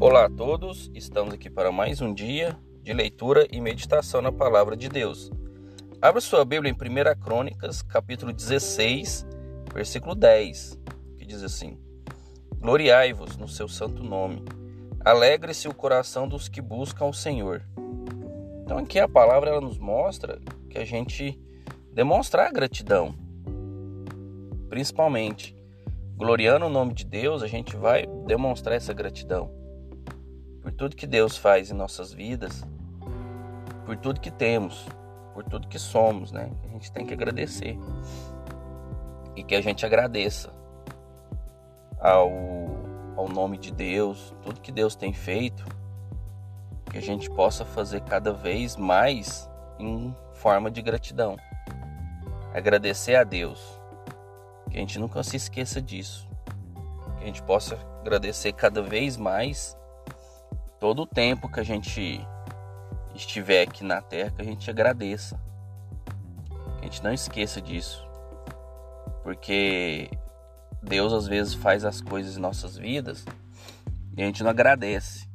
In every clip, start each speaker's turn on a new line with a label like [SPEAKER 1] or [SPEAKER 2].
[SPEAKER 1] Olá a todos, estamos aqui para mais um dia de leitura e meditação na palavra de Deus. Abra sua Bíblia em 1 Crônicas, capítulo 16, versículo 10, que diz assim: Gloriai-vos no seu santo nome, alegre-se o coração dos que buscam o Senhor. Então aqui a palavra ela nos mostra que a gente demonstrar gratidão, principalmente gloriando o nome de Deus, a gente vai demonstrar essa gratidão tudo que Deus faz em nossas vidas, por tudo que temos, por tudo que somos, né? A gente tem que agradecer e que a gente agradeça ao, ao nome de Deus, tudo que Deus tem feito, que a gente possa fazer cada vez mais em forma de gratidão. Agradecer a Deus que a gente nunca se esqueça disso. Que a gente possa agradecer cada vez mais todo o tempo que a gente estiver aqui na terra, que a gente agradeça. Que a gente não esqueça disso. Porque Deus às vezes faz as coisas em nossas vidas e a gente não agradece.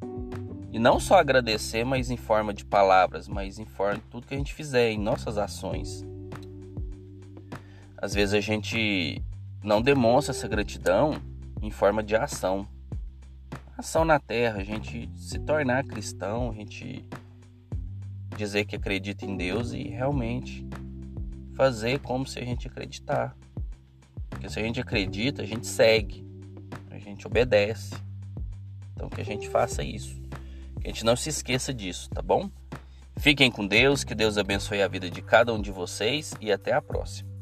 [SPEAKER 1] E não só agradecer, mas em forma de palavras, mas em forma de tudo que a gente fizer, em nossas ações. Às vezes a gente não demonstra essa gratidão em forma de ação. Ação na terra, a gente se tornar cristão, a gente dizer que acredita em Deus e realmente fazer como se a gente acreditar. Porque se a gente acredita, a gente segue, a gente obedece. Então que a gente faça isso. Que a gente não se esqueça disso, tá bom? Fiquem com Deus, que Deus abençoe a vida de cada um de vocês e até a próxima.